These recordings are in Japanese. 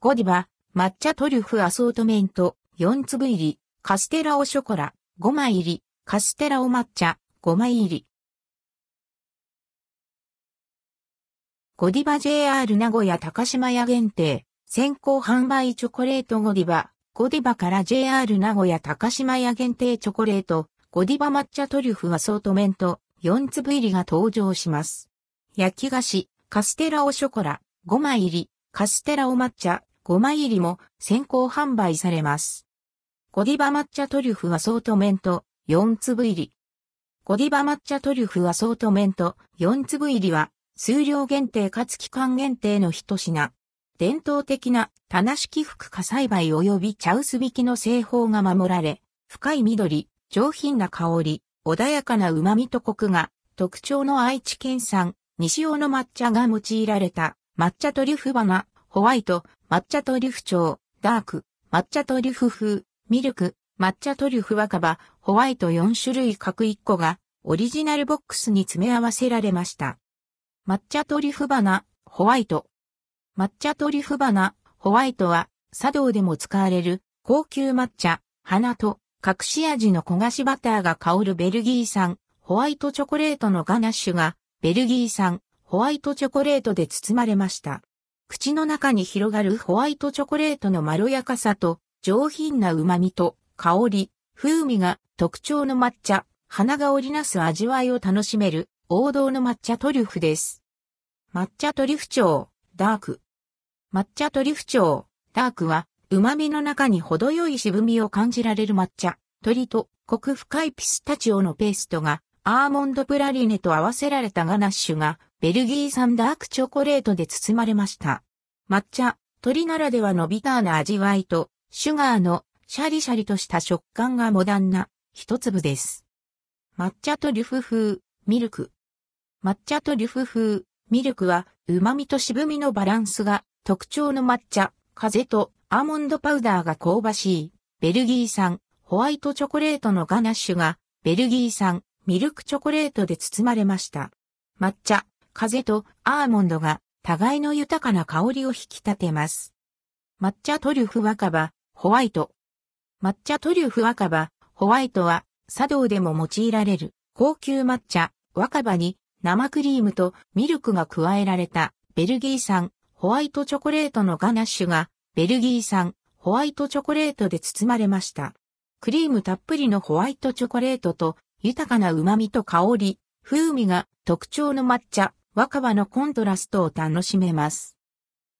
ゴディバ、抹茶トリュフアソートメント、4粒入り、カステラオショコラ、5枚入り、カステラオ抹茶、5枚入り。ゴディバ JR 名古屋高島屋限定、先行販売チョコレートゴディバ、ゴディバから JR 名古屋高島屋限定チョコレート、ゴディバ抹茶トリュフアソートメント、4粒入りが登場します。焼き菓子、カステラオショコラ、5枚入り、カステラオ抹茶、5枚入りも先行販売されます。ゴディバ抹茶トリュフアソートメント4粒入り。ゴディバ抹茶トリュフアソートメント4粒入りは数量限定かつ期間限定の一品。伝統的な棚式福化栽培及び茶臼引きの製法が守られ、深い緑、上品な香り、穏やかな旨味とコクが特徴の愛知県産、西尾の抹茶が用いられた抹茶トリュフ花、ホワイト、抹茶トリュフ調、ダーク、抹茶トリュフ風、ミルク、抹茶トリュフ若葉、ホワイト4種類各1個がオリジナルボックスに詰め合わせられました。抹茶トリュフ花、ホワイト。抹茶トリュフ花、ホワイトは茶道でも使われる高級抹茶、花と隠し味の焦がしバターが香るベルギー産ホワイトチョコレートのガナッシュがベルギー産ホワイトチョコレートで包まれました。口の中に広がるホワイトチョコレートのまろやかさと上品な旨味と香り、風味が特徴の抹茶、花が織りなす味わいを楽しめる王道の抹茶トリュフです。抹茶トリュフ調、ダーク。抹茶トリュフ調、ダークは旨味の中に程よい渋みを感じられる抹茶、鳥とコク深いピスタチオのペーストがアーモンドプラリネと合わせられたガナッシュがベルギー産ダークチョコレートで包まれました。抹茶、鳥ならではのビターな味わいと、シュガーのシャリシャリとした食感がモダンな一粒です。抹茶とリュフ風、ミルク。抹茶とリュフ風、ミルクは旨味と渋みのバランスが特徴の抹茶、風とアーモンドパウダーが香ばしい、ベルギー産、ホワイトチョコレートのガナッシュが、ベルギー産、ミルクチョコレートで包まれました。抹茶、風とアーモンドが互いの豊かな香りを引き立てます。抹茶トリュフ若葉、ホワイト。抹茶トリュフ若葉、ホワイトは茶道でも用いられる高級抹茶、若葉に生クリームとミルクが加えられたベルギー産ホワイトチョコレートのガナッシュがベルギー産ホワイトチョコレートで包まれました。クリームたっぷりのホワイトチョコレートと豊かな旨味と香り、風味が特徴の抹茶、若葉のコントラストを楽しめます。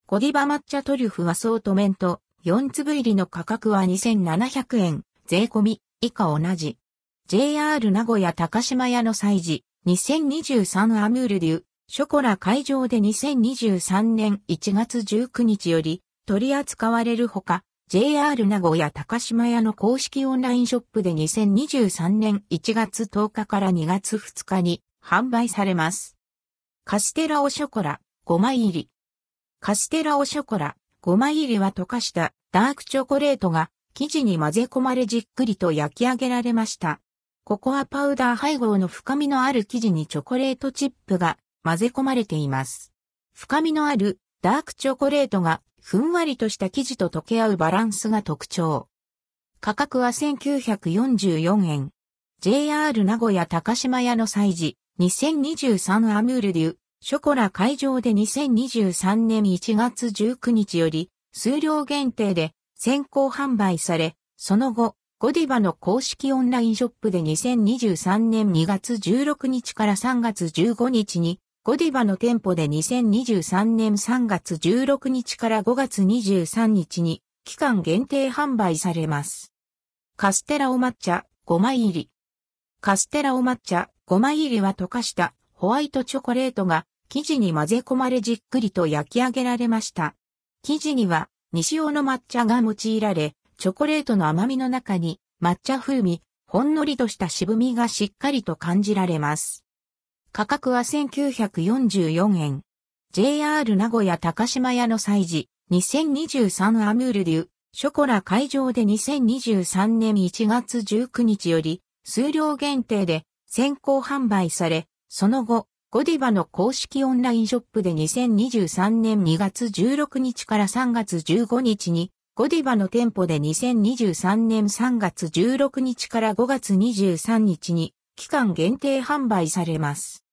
ゴディバ抹茶トリュフアソートメント4粒入りの価格は2700円、税込み以下同じ。JR 名古屋高島屋の祭事2023アムールデュショコラ会場で2023年1月19日より取り扱われるほか、JR 名古屋高島屋の公式オンラインショップで2023年1月10日から2月2日に販売されます。カステラオショコラ5枚入り。カステラオショコラ5枚入りは溶かしたダークチョコレートが生地に混ぜ込まれじっくりと焼き上げられました。ココアパウダー配合の深みのある生地にチョコレートチップが混ぜ込まれています。深みのあるダークチョコレートがふんわりとした生地と溶け合うバランスが特徴。価格は1944円。JR 名古屋高島屋の祭事2023アムールデュ、ショコラ会場で2023年1月19日より数量限定で先行販売され、その後、ゴディバの公式オンラインショップで2023年2月16日から3月15日に、ゴディバの店舗で2023年3月16日から5月23日に期間限定販売されます。カステラお抹茶5枚入り。カステラお抹茶5枚入りは溶かしたホワイトチョコレートが生地に混ぜ込まれじっくりと焼き上げられました。生地には西尾の抹茶が用いられ、チョコレートの甘みの中に抹茶風味、ほんのりとした渋みがしっかりと感じられます。価格は1944円。JR 名古屋高島屋の祭事、2023アムールデュ、ショコラ会場で2023年1月19日より、数量限定で先行販売され、その後、ゴディバの公式オンラインショップで2023年2月16日から3月15日に、ゴディバの店舗で2023年3月16日から5月23日に、期間限定販売されます。